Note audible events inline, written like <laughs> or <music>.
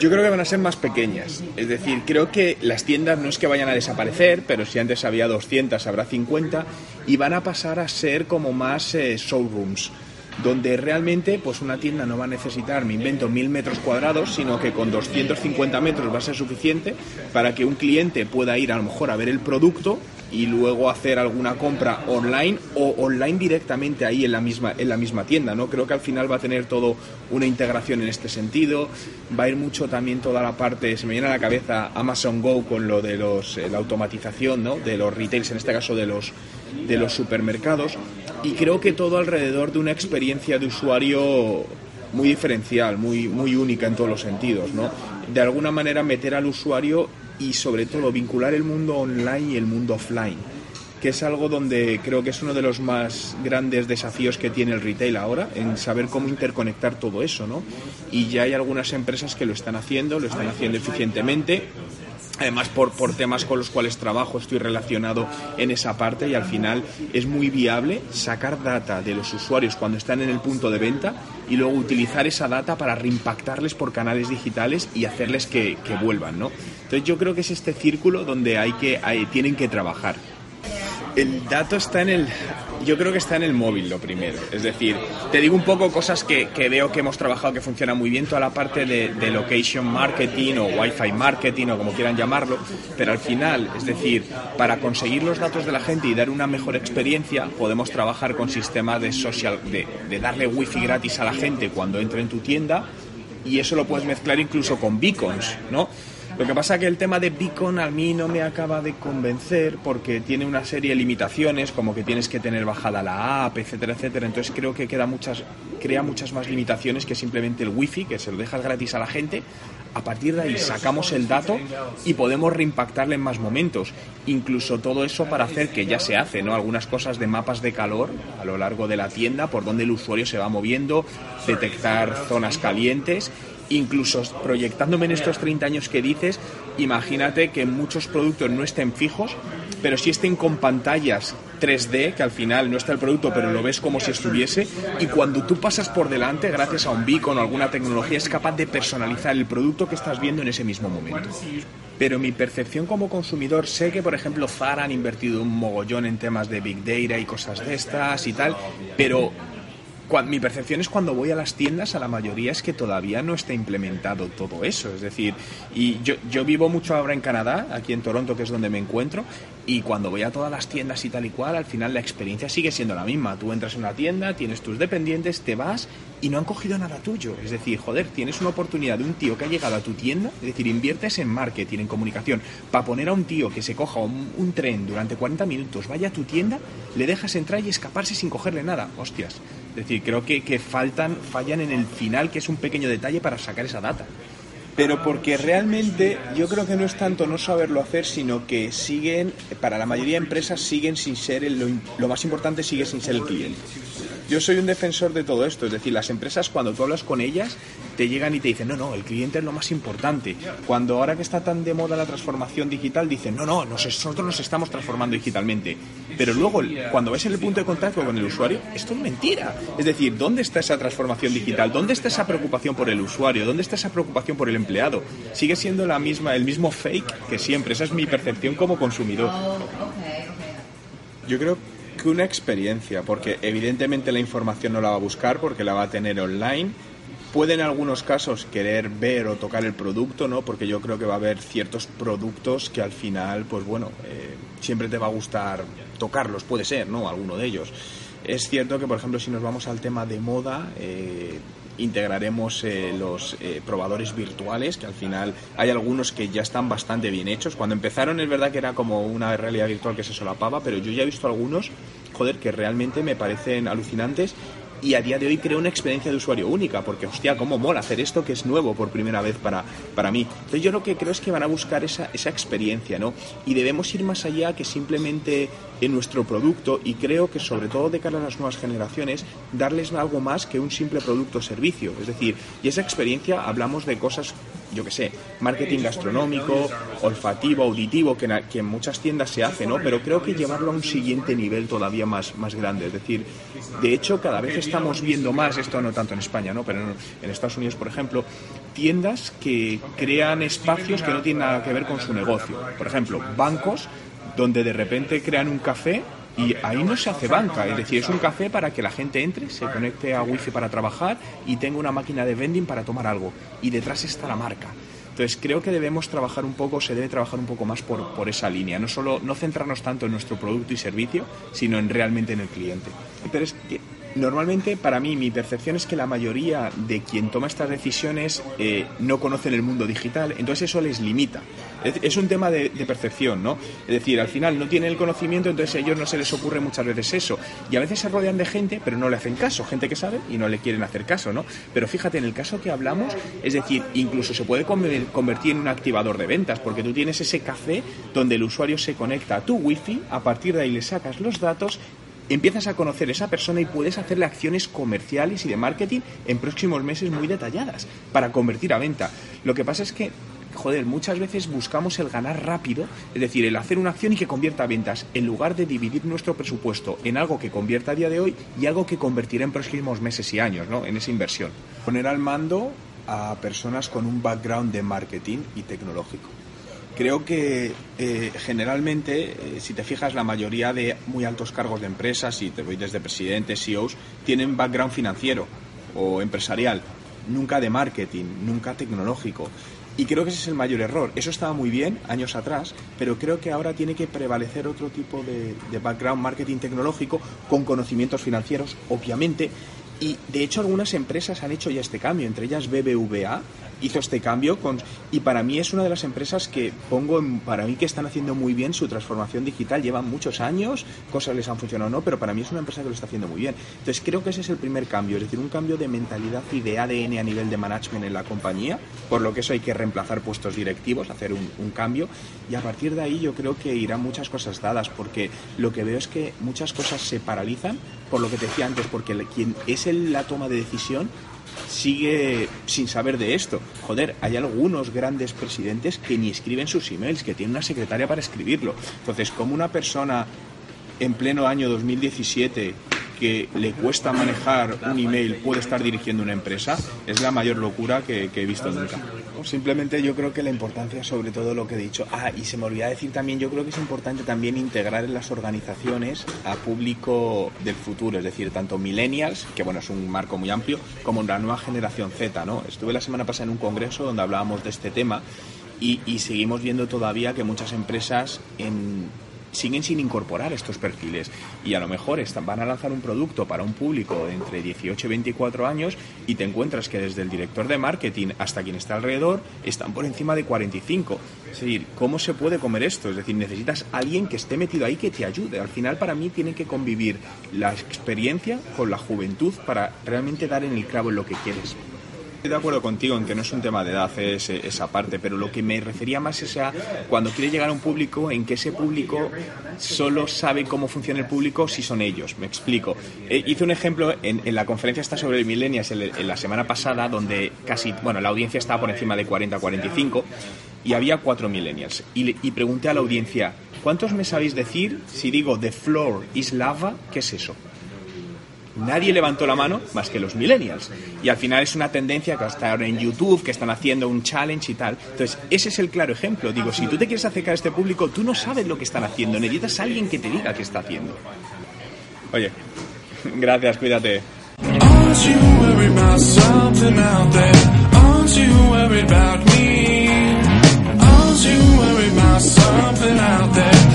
Yo creo que van a ser más pequeñas. Es decir, creo que las tiendas no es que vayan a desaparecer, pero si antes había 200, habrá 50 y van a pasar a ser como más eh, showrooms donde realmente pues una tienda no va a necesitar, me invento, mil metros cuadrados, sino que con 250 metros va a ser suficiente para que un cliente pueda ir a lo mejor a ver el producto y luego hacer alguna compra online o online directamente ahí en la misma en la misma tienda no creo que al final va a tener todo una integración en este sentido. Va a ir mucho también toda la parte se me viene a la cabeza Amazon Go con lo de los eh, la automatización no de los retails en este caso de los de los supermercados. Y creo que todo alrededor de una experiencia de usuario muy diferencial, muy, muy única en todos los sentidos, ¿no? De alguna manera meter al usuario y sobre todo vincular el mundo online y el mundo offline, que es algo donde creo que es uno de los más grandes desafíos que tiene el retail ahora, en saber cómo interconectar todo eso, ¿no? Y ya hay algunas empresas que lo están haciendo, lo están haciendo eficientemente, Además, por, por temas con los cuales trabajo, estoy relacionado en esa parte y al final es muy viable sacar data de los usuarios cuando están en el punto de venta y luego utilizar esa data para reimpactarles por canales digitales y hacerles que, que vuelvan, ¿no? Entonces yo creo que es este círculo donde hay que, hay, tienen que trabajar. El dato está en el. Yo creo que está en el móvil lo primero. Es decir, te digo un poco cosas que, que veo que hemos trabajado que funciona muy bien, toda la parte de, de, location marketing o wifi marketing o como quieran llamarlo, pero al final, es decir, para conseguir los datos de la gente y dar una mejor experiencia, podemos trabajar con sistemas de social, de, de darle wifi gratis a la gente cuando entre en tu tienda y eso lo puedes mezclar incluso con beacons, ¿no? Lo que pasa que el tema de Beacon a mí no me acaba de convencer porque tiene una serie de limitaciones, como que tienes que tener bajada la app, etcétera, etcétera. Entonces creo que queda muchas, crea muchas más limitaciones que simplemente el wifi, que se lo dejas gratis a la gente. A partir de ahí sacamos el dato y podemos reimpactarle en más momentos. Incluso todo eso para hacer que ya se hace, ¿no? Algunas cosas de mapas de calor a lo largo de la tienda, por donde el usuario se va moviendo, detectar zonas calientes incluso proyectándome en estos 30 años que dices, imagínate que muchos productos no estén fijos, pero sí estén con pantallas 3D, que al final no está el producto, pero lo ves como si estuviese, y cuando tú pasas por delante, gracias a un beacon o alguna tecnología, es capaz de personalizar el producto que estás viendo en ese mismo momento. Pero mi percepción como consumidor, sé que por ejemplo Zara han invertido un mogollón en temas de Big Data y cosas de estas y tal, pero mi percepción es cuando voy a las tiendas, a la mayoría es que todavía no está implementado todo eso. Es decir, y yo, yo vivo mucho ahora en Canadá, aquí en Toronto, que es donde me encuentro, y cuando voy a todas las tiendas y tal y cual, al final la experiencia sigue siendo la misma. Tú entras en una tienda, tienes tus dependientes, te vas y no han cogido nada tuyo. Es decir, joder, tienes una oportunidad de un tío que ha llegado a tu tienda, es decir, inviertes en marketing, en comunicación, para poner a un tío que se coja un, tren durante 40 minutos, vaya a tu tienda, le dejas entrar y escaparse sin cogerle nada. Hostias. Es decir, creo que, que faltan, fallan en el final, que es un pequeño detalle para sacar esa data pero porque realmente yo creo que no es tanto no saberlo hacer, sino que siguen, para la mayoría de empresas siguen sin ser, el, lo, lo, más importante sigue sin ser el cliente. Yo soy un defensor de todo esto, es decir, las empresas cuando tú hablas con ellas te llegan y te dicen, no, no, el cliente es lo más importante. Cuando ahora que está tan de moda la transformación digital, dicen, no, no, nosotros nos estamos transformando digitalmente. Pero luego, cuando ves el punto de contacto con el usuario, esto es mentira. Es decir, ¿dónde está esa transformación digital? ¿Dónde está esa preocupación por el usuario? ¿Dónde está esa preocupación por el empleado? Sigue siendo la misma, el mismo fake que siempre. Esa es mi percepción como consumidor. Yo creo que una experiencia, porque evidentemente la información no la va a buscar porque la va a tener online. Puede en algunos casos querer ver o tocar el producto, ¿no? Porque yo creo que va a haber ciertos productos que al final, pues bueno, eh, siempre te va a gustar tocarlos, puede ser, ¿no? Alguno de ellos. Es cierto que, por ejemplo, si nos vamos al tema de moda, eh, integraremos eh, los eh, probadores virtuales, que al final hay algunos que ya están bastante bien hechos. Cuando empezaron es verdad que era como una realidad virtual que se solapaba, pero yo ya he visto algunos, joder, que realmente me parecen alucinantes y a día de hoy creo una experiencia de usuario única, porque hostia, cómo mola hacer esto que es nuevo por primera vez para, para mí. Entonces yo lo que creo es que van a buscar esa, esa experiencia, ¿no? Y debemos ir más allá que simplemente en nuestro producto y creo que sobre todo de cara a las nuevas generaciones, darles algo más que un simple producto o servicio. Es decir, y esa experiencia hablamos de cosas yo qué sé, marketing gastronómico, olfativo, auditivo, que en, muchas tiendas se hace, ¿no? Pero creo que llevarlo a un siguiente nivel todavía más, más grande. Es decir, de hecho, cada vez estamos viendo más, esto no tanto en España, ¿no? Pero en Estados Unidos, por ejemplo, tiendas que crean espacios que no tienen nada que ver con su negocio. Por ejemplo, bancos donde de repente crean un café y ahí no se hace banca, es decir, es un café para que la gente entre, se conecte a wifi para trabajar y tenga una máquina de vending para tomar algo. Y detrás está la marca. Entonces creo que debemos trabajar un poco, se debe trabajar un poco más por, por esa línea, no solo no centrarnos tanto en nuestro producto y servicio, sino en realmente en el cliente. Pero Normalmente, para mí, mi percepción es que la mayoría de quien toma estas decisiones eh, no conocen el mundo digital, entonces eso les limita. Es, un tema de, percepción, ¿no? Es decir, al final no tienen el conocimiento, entonces a ellos no se les ocurre muchas veces eso. Y a veces se rodean de gente, pero no le hacen caso. Gente que sabe y no le quieren hacer caso, ¿no? Pero fíjate, en el caso que hablamos, es decir, incluso se puede convertir en un activador de ventas, porque tú tienes ese café donde el usuario se conecta a tu wifi, a partir de ahí le sacas los datos empiezas a conocer a esa persona y puedes hacerle acciones comerciales y de marketing en próximos meses muy detalladas para convertir a venta. Lo que pasa es que joder, muchas veces buscamos el ganar rápido, es decir, el hacer una acción y que convierta a ventas, en lugar de dividir nuestro presupuesto en algo que convierta a día de hoy y algo que convertirá en próximos meses y años, ¿no? En esa inversión. Poner al mando a personas con un background de marketing y tecnológico creo que eh, generalmente, eh, si te fijas, la mayoría de muy altos cargos de empresas, y te voy desde presidentes, CEOs, tienen background financiero o empresarial, nunca de marketing, nunca tecnológico. Y creo que ese es el mayor error. Eso estaba muy bien años atrás, pero creo que ahora tiene que prevalecer otro tipo de, de background marketing tecnológico con conocimientos financieros, obviamente. Y de hecho algunas empresas han hecho ya este cambio, entre ellas BBVA, hizo este cambio con, y para mí es una de las empresas que pongo para mí que están haciendo muy bien su transformación digital. Llevan muchos años cosas les han funcionado o no pero para mí es una empresa que lo está haciendo muy bien. Entonces creo que ese es el primer cambio es decir un cambio de mentalidad y de ADN a nivel de management en la compañía por lo que eso hay que reemplazar puestos directivos hacer un cambio. Y a partir de ahí yo creo que irán muchas cosas dadas porque lo que veo es que muchas cosas se paralizan por lo que te decía antes porque quien es el, la toma de decisión sigue sin saber de esto. Joder, hay algunos grandes presidentes que ni escriben sus emails, que tienen una secretaria para escribirlo. Entonces, como una persona en pleno año 2017 que le cuesta manejar un email puede estar dirigiendo una empresa es la mayor locura que, he visto nunca. Simplemente yo creo que la importancia sobre todo lo que he dicho. Ah, y se me olvidaba decir también, yo creo que es importante también integrar en las organizaciones a público del futuro, es decir, tanto millennials, que bueno, es un marco muy amplio, como la nueva generación Z, ¿no? Estuve la semana pasada en un congreso donde hablábamos de este tema y, y seguimos viendo todavía que muchas empresas en siguen sin incorporar estos perfiles y a lo mejor van a lanzar un producto para un público de entre 18 y 24 años y te encuentras que desde el director de marketing hasta quien está alrededor están por encima de 45. Es decir, ¿cómo se puede comer esto? Es decir, necesitas alguien que esté metido ahí que te ayude. Al final para mí tiene que convivir la experiencia con la juventud para realmente dar en el clavo en lo que quieres. Estoy de acuerdo contigo en que no es un tema de edad esa parte, pero lo que me refería más es a cuando quiere llegar a un público en que ese público solo sabe cómo funciona el público si son ellos. Me explico. Eh, hice un ejemplo en, la conferencia esta sobre millennials en, en, la semana pasada, donde casi, bueno, la audiencia estaba por encima de 40-45 y había cuatro millennials. Y, y pregunté a la audiencia, ¿cuántos me sabéis decir si digo the floor is lava? ¿Qué es eso? nadie levantó la mano más que los millennials. Y al final es una tendencia que hasta ahora en YouTube, que están haciendo un challenge y tal. Entonces, ese es el claro ejemplo. Digo, si tú te quieres acercar a este público, tú no sabes lo que están haciendo. Necesitas a alguien que te diga qué está haciendo. Oye, <laughs> gracias, cuídate. something out there